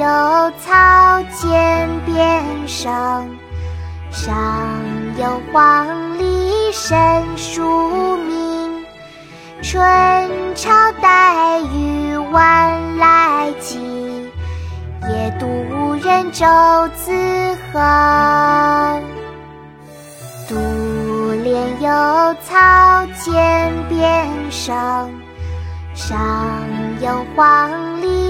有草涧边生，上有黄鹂深树鸣。春潮带雨晚来急，野渡无人舟自横。独怜有草涧边生，上有黄鹂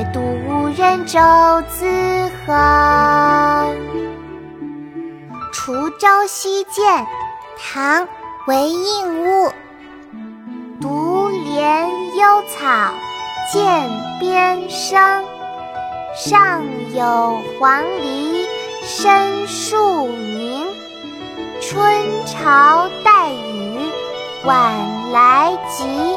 野渡人舟自横。滁州西涧，唐·韦应物。独怜幽草涧边生，上有黄鹂深树鸣。春潮带雨晚来急，